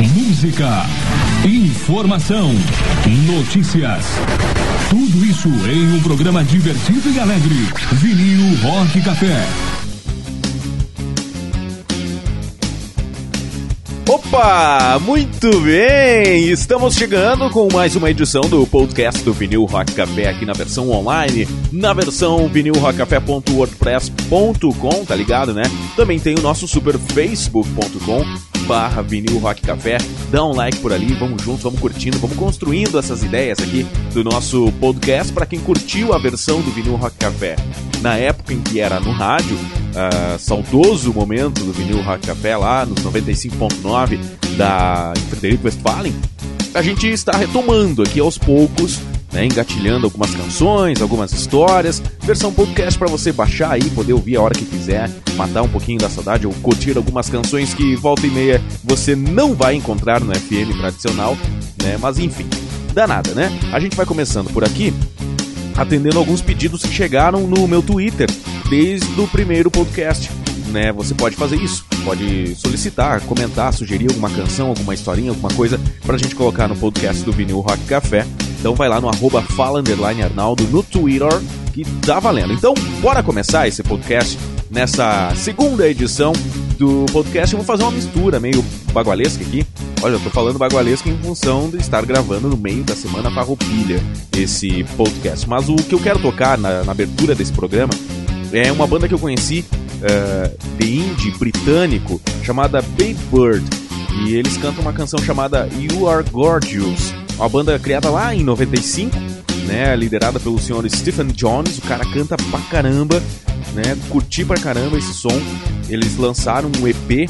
Música, informação, notícias. Tudo isso em um programa divertido e alegre. Vinil Rock Café. Opa, muito bem! Estamos chegando com mais uma edição do podcast do Vinil Rock Café aqui na versão online, na versão vinilrockcafé.wordpress.com, tá ligado, né? Também tem o nosso super facebook.com barra vinil rock café, dá um like por ali, vamos juntos, vamos curtindo, vamos construindo essas ideias aqui do nosso podcast para quem curtiu a versão do vinil rock café. Na época em que era no rádio, uh, saudoso momento do vinil rock café lá nos 95.9 da Frederico Westphalen, a gente está retomando aqui aos poucos né, engatilhando algumas canções, algumas histórias, versão podcast para você baixar aí, poder ouvir a hora que quiser, matar um pouquinho da saudade ou curtir algumas canções que volta e meia você não vai encontrar no FM tradicional, né? Mas enfim, dá nada, né? A gente vai começando por aqui, atendendo alguns pedidos que chegaram no meu Twitter desde o primeiro podcast. Né, você pode fazer isso, pode solicitar, comentar, sugerir alguma canção, alguma historinha, alguma coisa pra gente colocar no podcast do Vinil Rock Café. Então vai lá no arroba fala Arnaldo no Twitter que tá valendo. Então bora começar esse podcast nessa segunda edição do podcast. Eu vou fazer uma mistura meio bagualesca aqui. Olha, eu tô falando bagualesca em função de estar gravando no meio da semana farroupilha esse podcast. Mas o que eu quero tocar na, na abertura desse programa é uma banda que eu conheci uh, de indie britânico chamada Babe Bird. E eles cantam uma canção chamada You Are Gorgeous uma banda criada lá em 95, né, liderada pelo senhor Stephen Jones, o cara canta pra caramba, né, curti pra caramba esse som. Eles lançaram um EP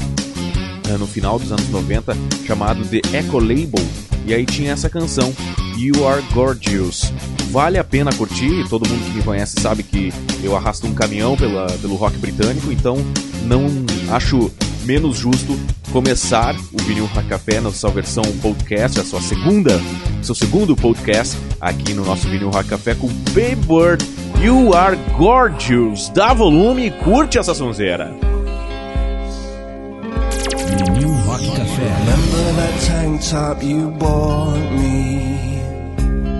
no final dos anos 90 chamado The Echo Label, e aí tinha essa canção, You Are Gorgeous. Vale a pena curtir, todo mundo que me conhece sabe que eu arrasto um caminhão pela, pelo rock britânico, então não acho menos justo começar o Vinil Café na sua versão podcast, a sua segunda, seu segundo podcast aqui no nosso Vinil Café com Baby Bird, You Are Gorgeous. Dá volume e curte essa sonzeira. Vinil Café. Remember that tank top you bought me?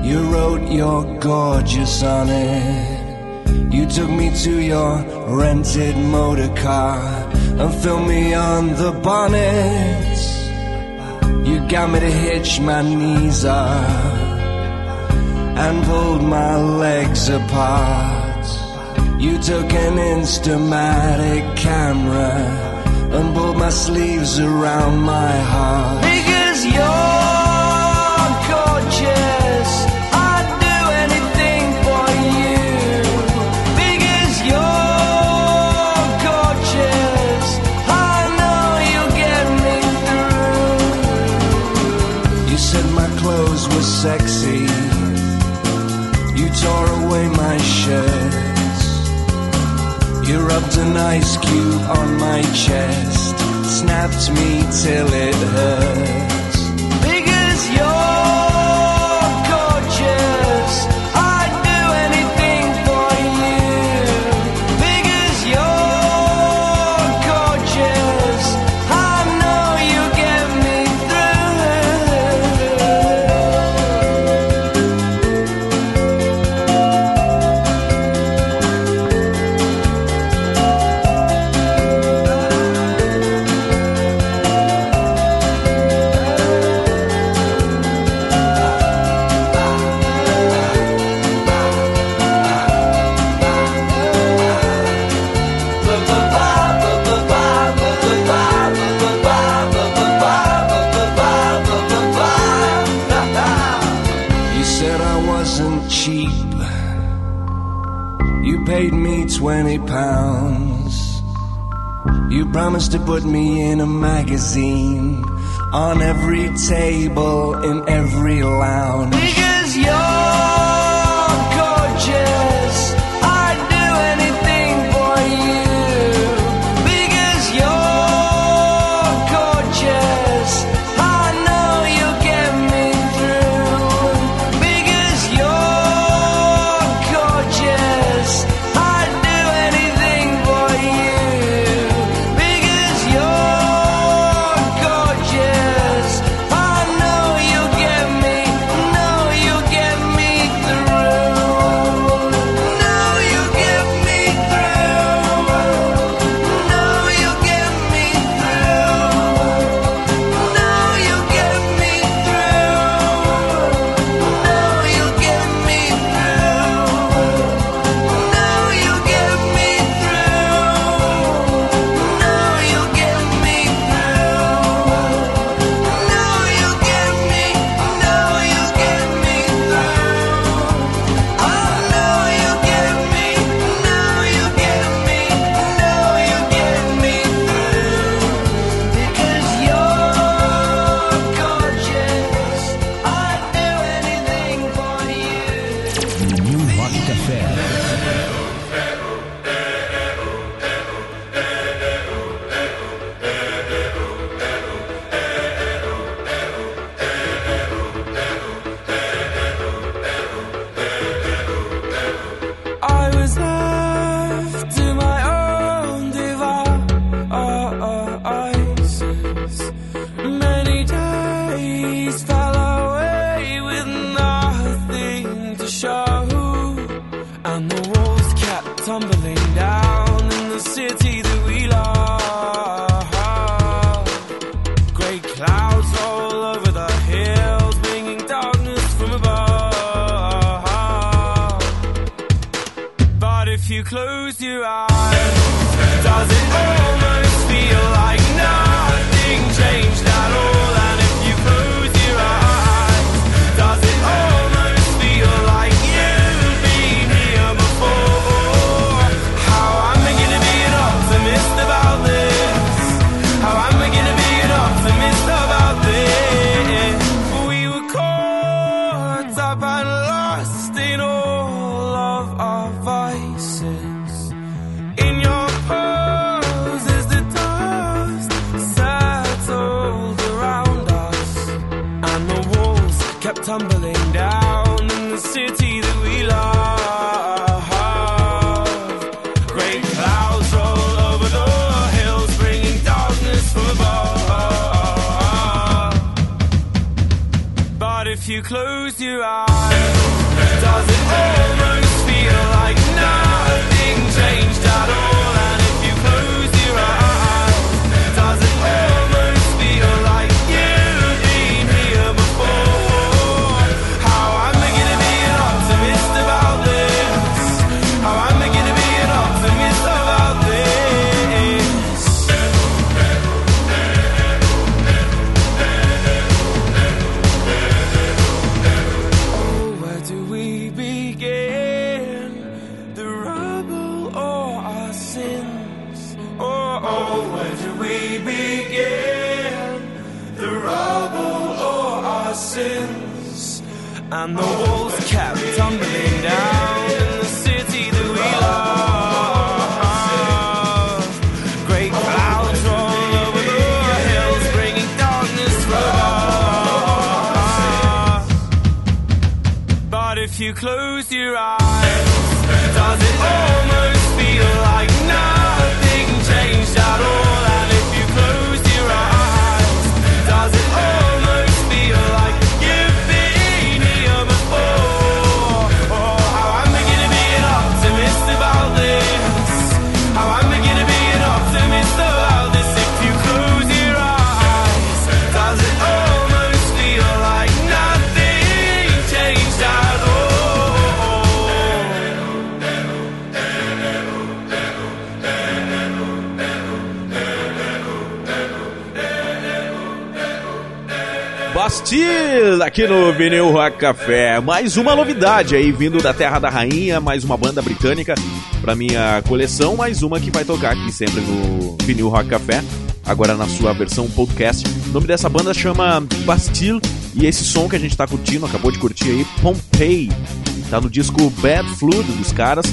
You wrote you're gorgeous on it. You took me to your rented motor car and filmed me on the bonnet. You got me to hitch my knees up and pulled my legs apart. You took an Instamatic camera and pulled my sleeves around my heart. Because you're rubbed an ice cube on my chest, snapped me till it hurts. Promised to put me in a magazine on every table in every lounge. Because you're sins? And the walls kept tumbling down in the city that we love. Great clouds roll over the hills, bringing darkness from above. But if you close your eyes, Bastille aqui no Vinil Rock Café. Mais uma novidade aí vindo da Terra da Rainha, mais uma banda britânica pra minha coleção, mais uma que vai tocar aqui sempre no Vinil Rock Café, agora na sua versão podcast. O nome dessa banda chama Bastille e esse som que a gente tá curtindo, acabou de curtir aí, Pompeii. Tá no disco Bad Flood dos caras.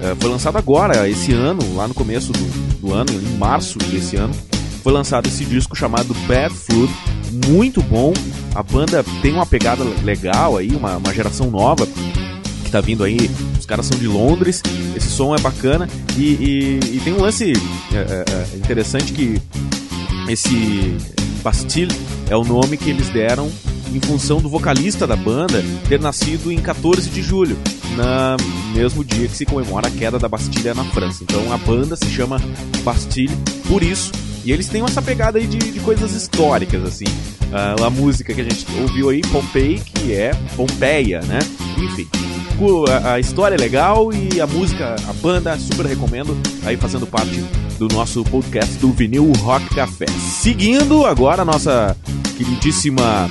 eh, foi lançado agora, esse ano, lá no começo do, do ano, em março desse ano foi lançado esse disco chamado Bad Flood, muito bom. A banda tem uma pegada legal aí, uma, uma geração nova que tá vindo aí. Os caras são de Londres, esse som é bacana e, e- e tem um lance é, é, é, interessante que esse Bastille é o nome que eles deram em função do vocalista da banda ter nascido em 14 de julho, na mesmo dia que se comemora a queda da Bastilha na França. Então a banda se chama Bastille por isso. E eles têm essa pegada aí de, de coisas históricas, assim. Ah, a música que a gente ouviu aí, Pompeii, que é Pompeia, né? Enfim, a, a história é legal e a música, a banda, super recomendo, aí fazendo parte do nosso podcast do Vinil Rock Café. Seguindo agora a nossa queridíssima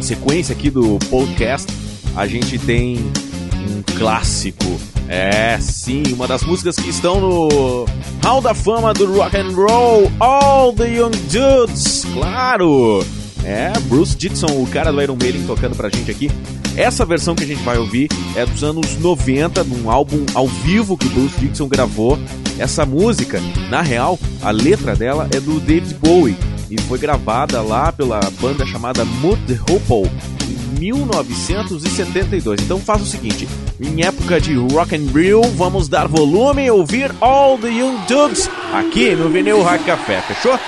sequência aqui do podcast, a gente tem um clássico. É, sim, uma das músicas que estão no Hall da Fama do Rock and Roll, All the Young Dudes, claro. É, Bruce Dixon, o cara do Iron Maiden tocando pra gente aqui. Essa versão que a gente vai ouvir é dos anos 90, num álbum ao vivo que Bruce Dixon gravou. Essa música, na real, a letra dela é do David Bowie e foi gravada lá pela banda chamada Mood Hopple em 1972. Então faz o seguinte, em época de rock and roll, vamos dar volume e ouvir All the Young Dudes aqui no Vinil Rock Café, fechou?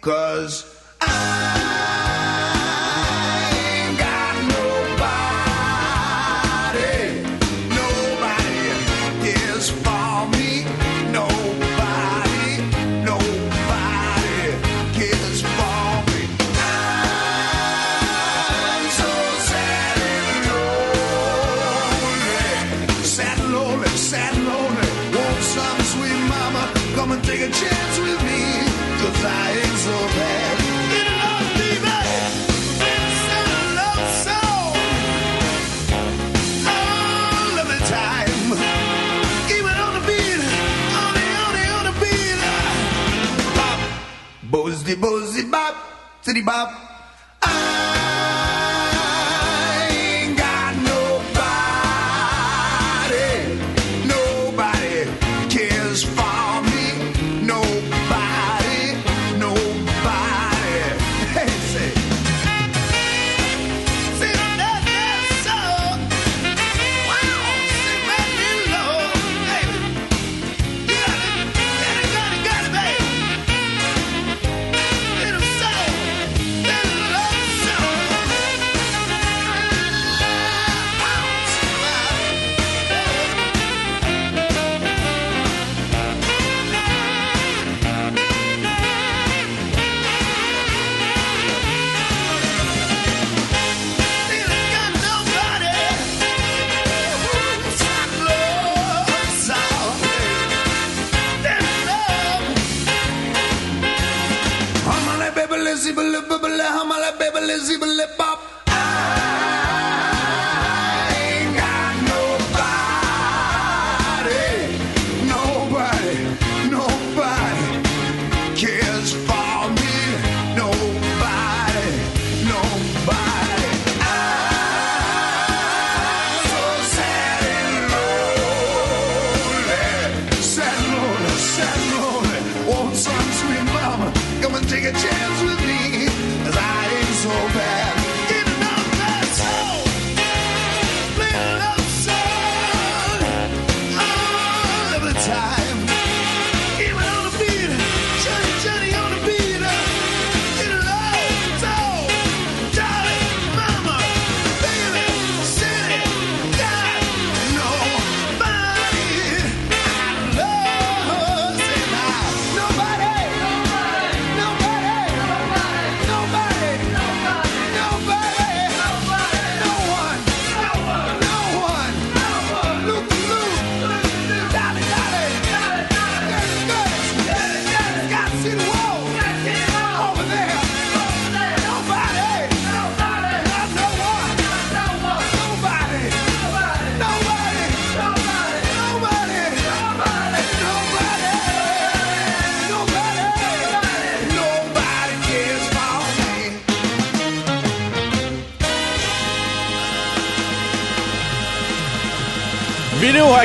Cause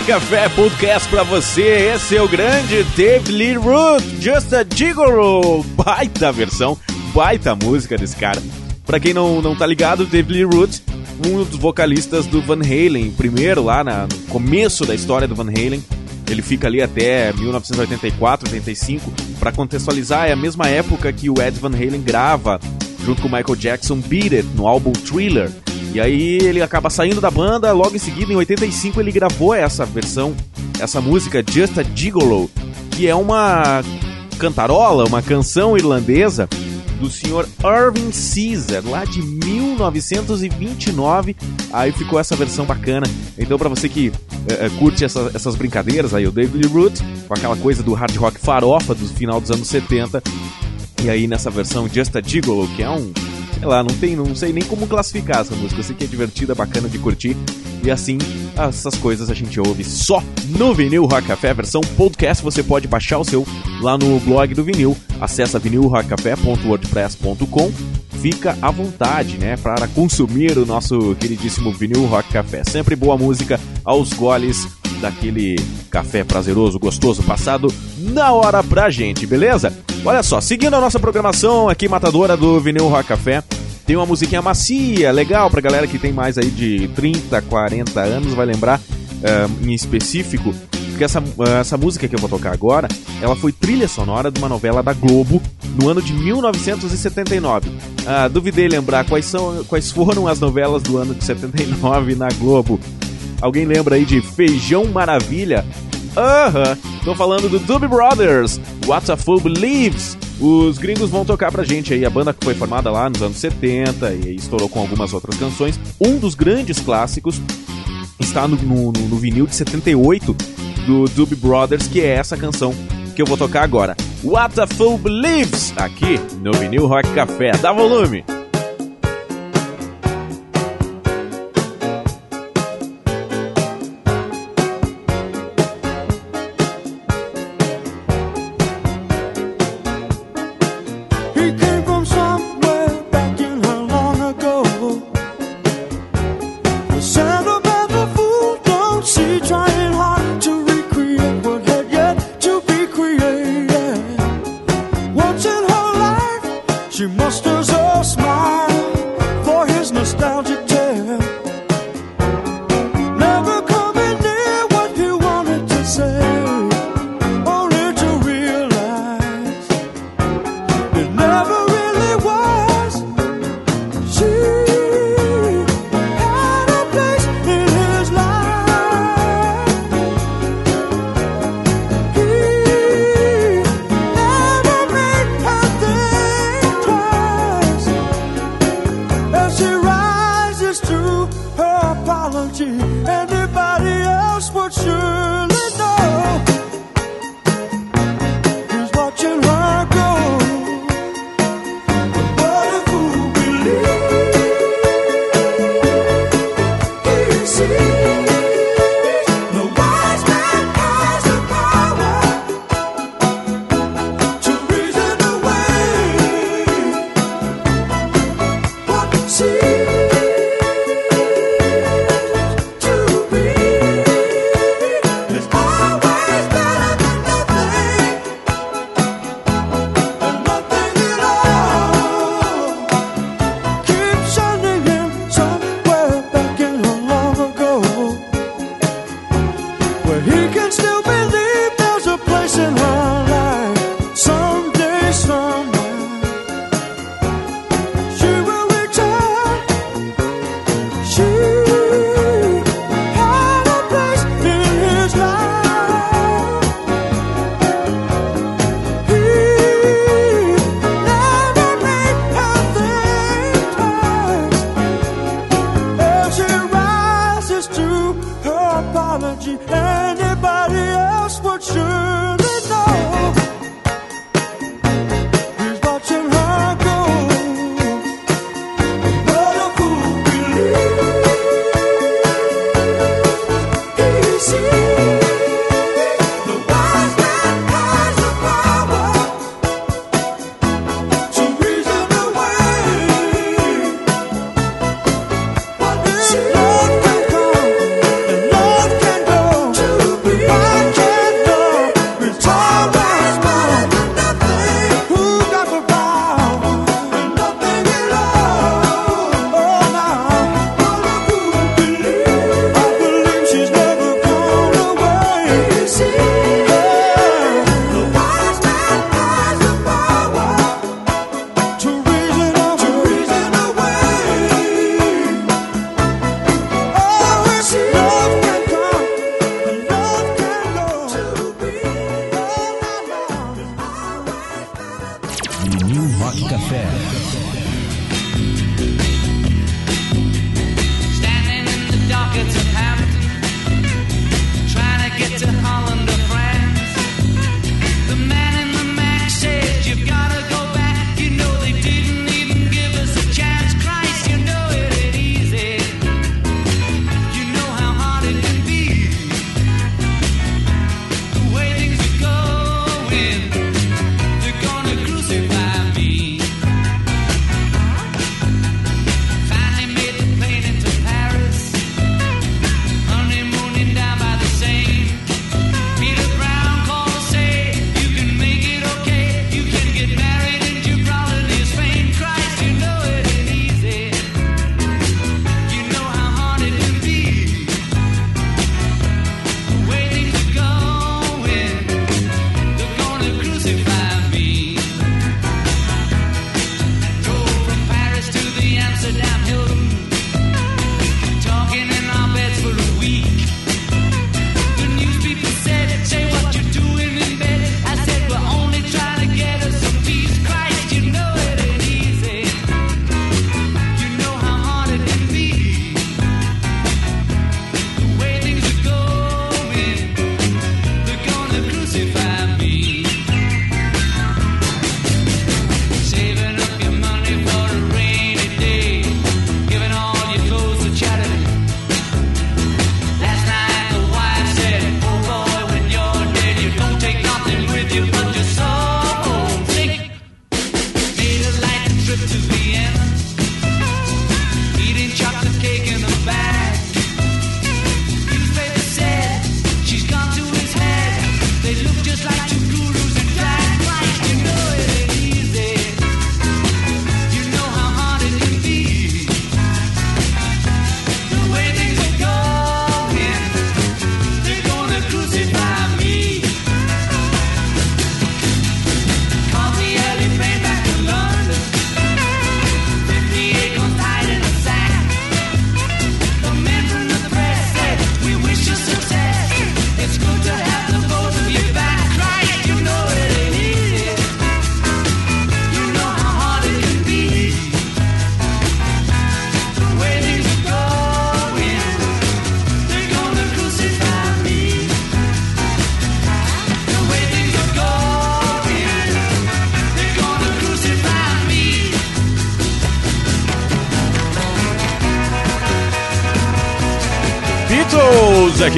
Café Podcast pra você. Esse é o grande Dave Lee Root, Just a Gigolo. Baita versão, baita música desse cara. Pra quem não, não tá ligado, Dave Lee Root, um dos vocalistas do Van Halen, primeiro lá na- no começo da história do Van Halen. Ele fica ali até 1984, 85. Pra contextualizar, é a mesma época que o Ed Van Halen grava junto com o Michael Jackson Beat It no álbum Thriller. E aí ele acaba saindo da banda, logo em seguida, em 85, ele gravou essa versão, essa música Just a Gigolo, que é uma cantarola, uma canção irlandesa do senhor Irving Caesar, lá de 1929. Aí ficou essa versão bacana. Então, pra você que eh, curte essa- essas brincadeiras, aí o David Root, com aquela coisa do hard rock farofa do final dos anos 70, e aí nessa versão Just a Gigolo, que é um. Sei lá, não tem, não sei nem como classificar essa música. Eu sei que é divertida, bacana de curtir. E assim, essas coisas a gente ouve só no Vinil Rock Café, versão podcast. Você pode baixar o seu lá no blog do vinil. Acesse vinilrockcafé.wordpress.com. Fica à vontade, né, para consumir o nosso queridíssimo Vinil Rock Café. Sempre boa música aos goles daquele café prazeroso, gostoso, passado na hora pra gente, beleza? Olha só, seguindo a nossa programação aqui, matadora do Vinil Rock Café, tem uma musiquinha macia, legal pra galera que tem mais aí de 30, 40 anos, vai lembrar eh, em específico, porque essa, eh, essa música que eu vou tocar agora, ela foi trilha sonora de uma novela da Globo no ano de 1979. Ah, duvidei lembrar quais, são, quais foram as novelas do ano de 79 na Globo. Alguém lembra aí de Feijão Maravilha? Aham, tô falando do Doobie Brothers, What a Fool Believes. Os gringos vão tocar pra gente aí, a banda que foi formada lá nos anos 70 e estourou com algumas outras canções. Um dos grandes clássicos está no, no, no- no vinil de 78 do Doobie Brothers, que é essa canção que eu vou tocar agora. What a Fool Believes, aqui no Vinil Rock Café. Dá volume!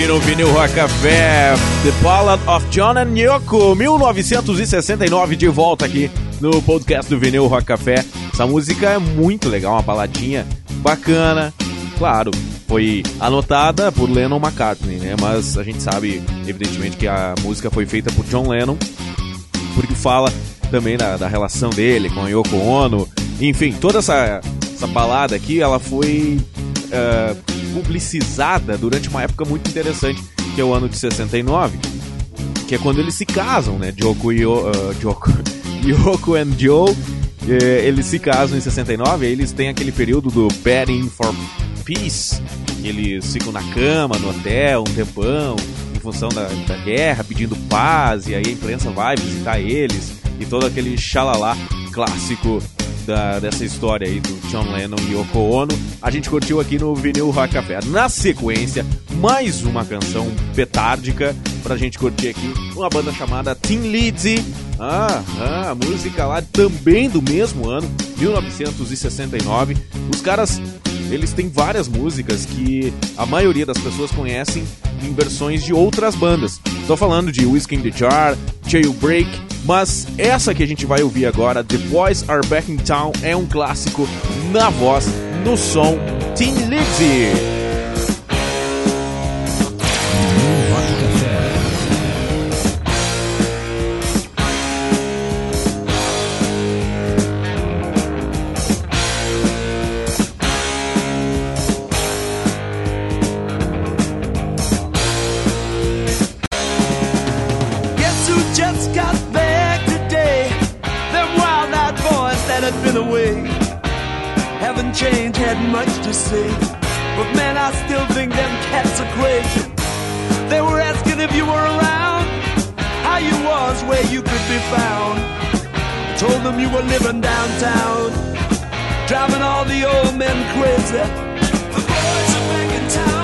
No Vinil Rock Café, The Ballad of John and Yoko, 1969, de volta aqui no podcast do Vinil Rock Café. Essa música é muito legal, uma baladinha bacana. Claro, foi anotada por Lennon McCartney, né? Mas a gente sabe, evidentemente, que a música foi feita por John Lennon, porque fala também da, da relação dele com a Yoko Ono. Enfim, toda essa, essa balada aqui, ela foi eh, publicizada durante uma época muito interessante, que é o ano de 69, que é quando eles se casam, né? Joko e Yo- ah, Joko, Yoko and Joe, eles se casam em 69, aí eles têm aquele período do Betting for Peace, que eles ficam na cama, no hotel, um tempão, em função da, da guerra, pedindo paz, e aí a imprensa vai visitar eles, e todo aquele xalalá clássico da- dessa história aí do John Lennon e Yoko Ono, a gente curtiu aqui no Vinil Rock Café. Na sequência, mais uma canção petárdica pra gente curtir aqui, uma banda chamada Tim Lizzy. Ah, ah, a música lá também do mesmo ano, 1969. Os caras, eles têm várias músicas que a maioria das pessoas conhecem em versões de outras bandas. Tô falando de Whiskey in the Jar, Jailbreak, mas essa que a gente vai ouvir agora, The Boys Are Back in Town, é um clássico na voz, no som, Tim Lizzy. haven't changed, had much to say. But man, I still think them cats are crazy. They were asking if you were around, how you was, where you could be found. I told them you were living downtown, driving all the old men crazy. The boys are back in town.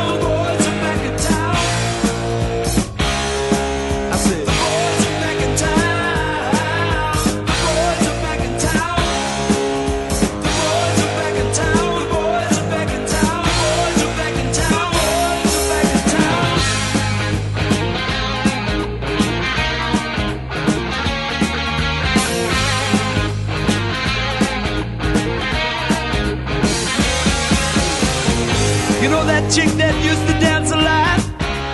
chick that used to dance a lot.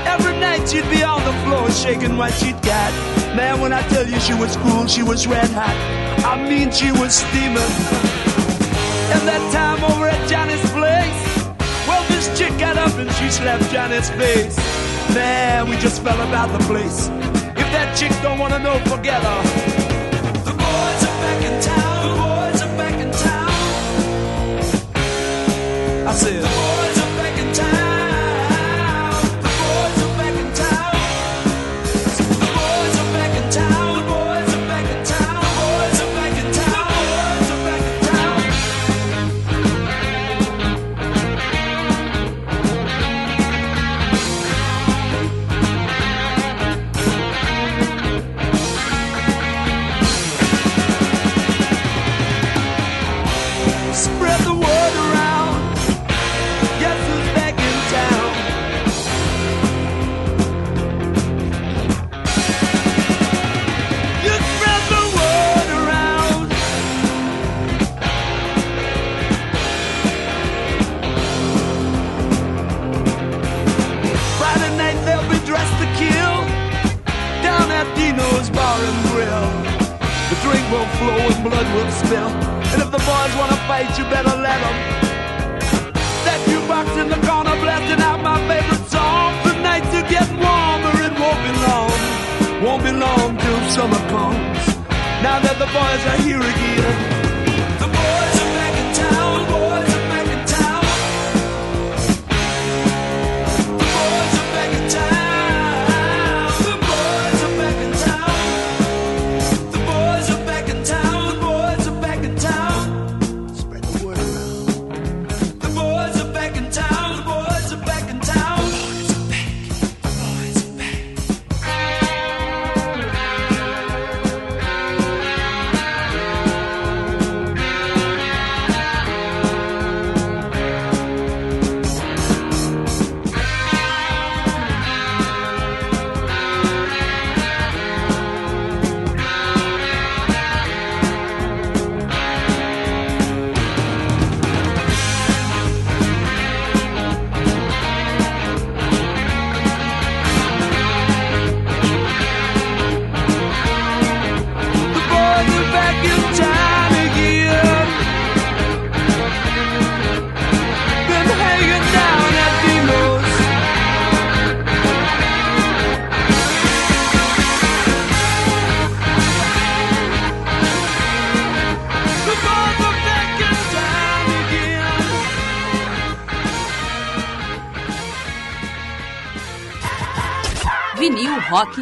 Every night she'd be on the floor shaking what she'd got. Man, when I tell you she was cool, she was red hot. I mean, she was steaming. And that time over at Johnny's place, well, this chick got up and she slapped Johnny's face. Man, we just fell about the place. If that chick don't wanna know, forget her.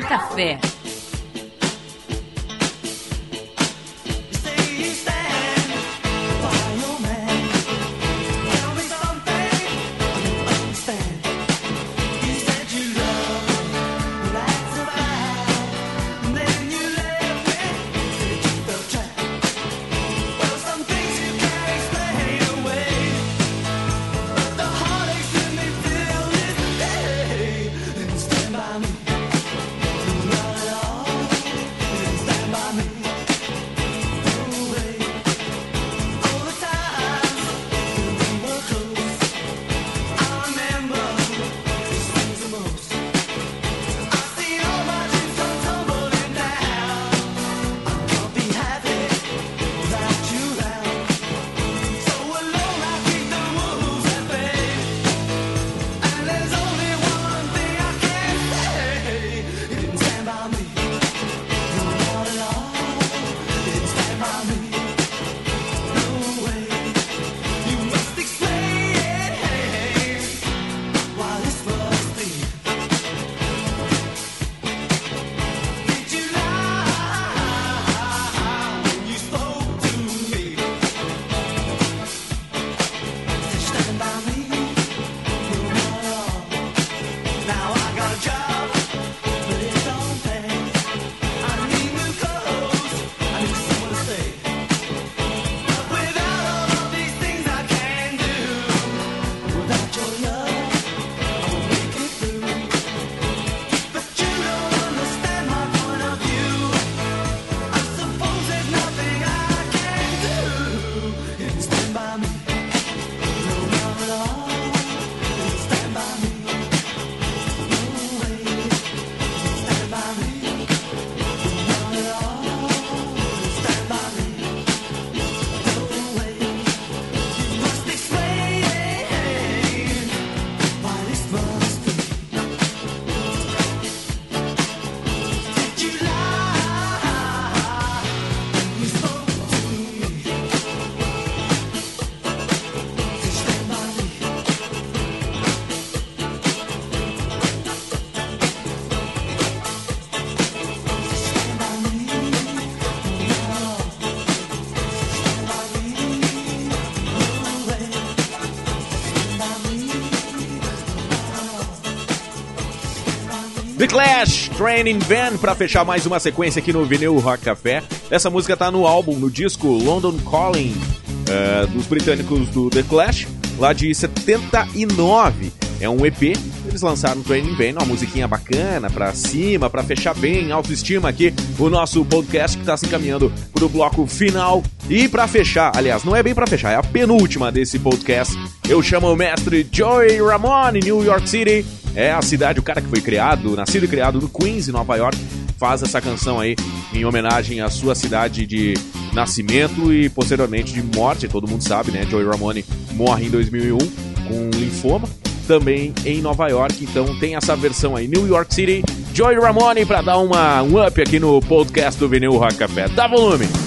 café. Clash, Training Van, pra fechar mais uma sequência aqui no Vinil Rock Café. Essa música tá no álbum, no disco London Calling, eh, dos britânicos do The Clash, lá de 79. É um EP, eles lançaram Training Van, uma musiquinha bacana, pra cima, pra fechar bem, autoestima aqui, o nosso podcast que tá se encaminhando pro bloco final. E pra fechar, aliás, não é bem pra fechar, é a penúltima desse podcast. Eu chamo o mestre Joey Ramone, New York City. É a cidade, o cara que foi criado, nascido e criado no Queens, Nova York, faz essa canção aí em homenagem à sua cidade de nascimento e posteriormente de morte. Todo mundo sabe, né? Joey Ramone morre em 2001 com linfoma, também em Nova York. Então tem essa versão aí, New York City, Joey Ramone, pra dar uma, um up aqui no podcast do Vinil Rock Café. Dá volume!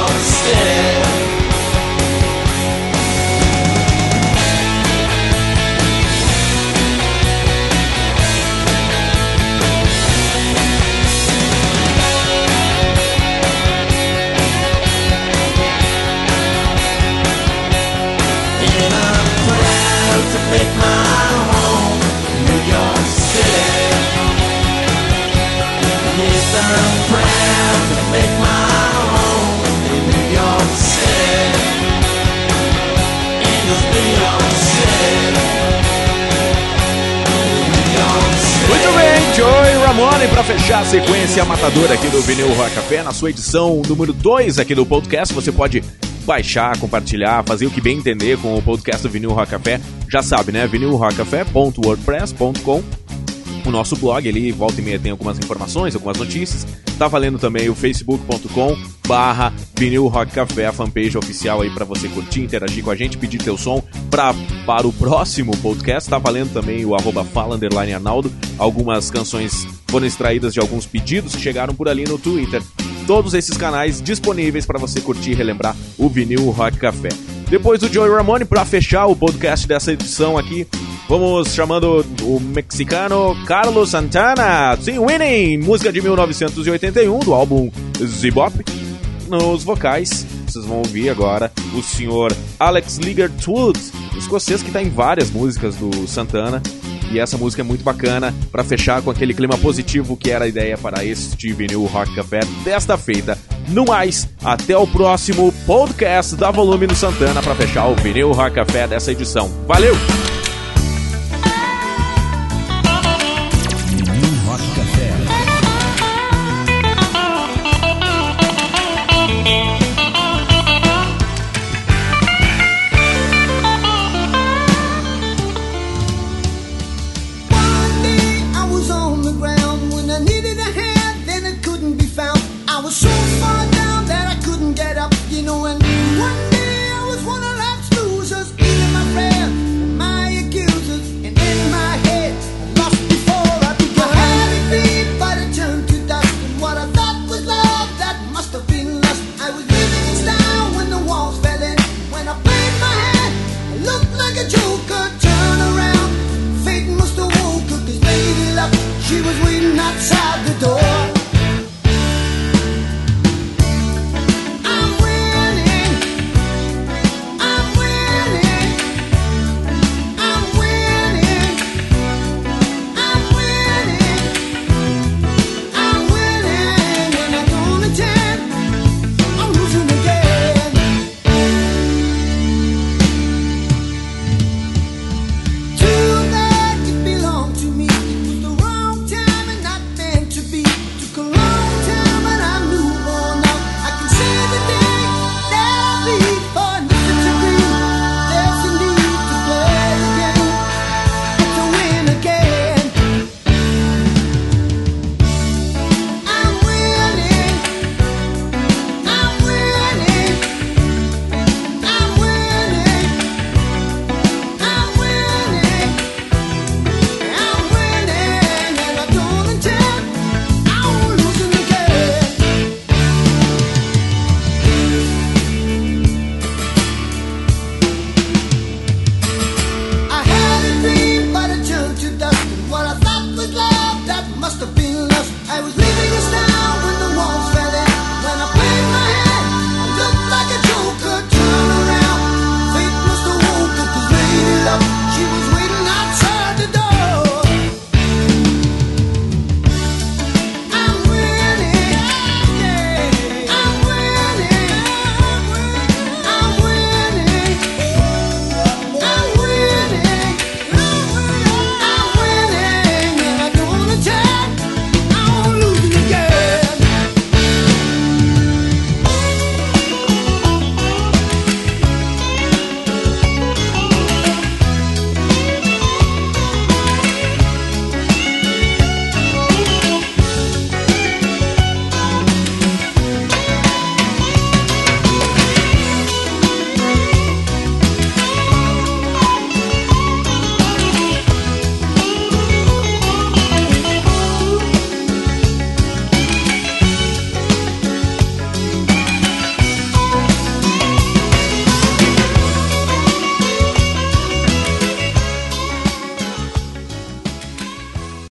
Ramone pra fechar a sequência matadora aqui do Vinil Rock na sua edição número 2 aqui do podcast. Você pode baixar, compartilhar, fazer o que bem entender com o podcast do Vinil Rock Café. Já sabe, né? vinilrockcafé.wordpress.com o nosso blog ali, volta e meia tem algumas informações, algumas notícias. Tá valendo também o facebook.com barra vinil rock café, a fanpage oficial aí para você curtir, interagir com a gente, pedir teu som pra, para o próximo podcast. Tá valendo também o arroba fala underline Arnaldo. Algumas canções foram extraídas de alguns pedidos que chegaram por ali no Twitter. Todos esses canais disponíveis para você curtir e relembrar o vinil rock café. Depois do Joey Ramone, para fechar o podcast dessa edição aqui, Vamos chamando o mexicano Carlos Santana, sim, Winning, música de 1981 do álbum Zebop. Nos vocais, vocês vão ouvir agora o senhor Alex Ligertwood, escocês que está em várias músicas do Santana. E essa música é muito bacana para fechar com aquele clima positivo que era a ideia para este vinil Rock Café desta feita. No mais, até o próximo podcast da Volume no Santana para fechar o vinil Rock Café dessa edição. Valeu!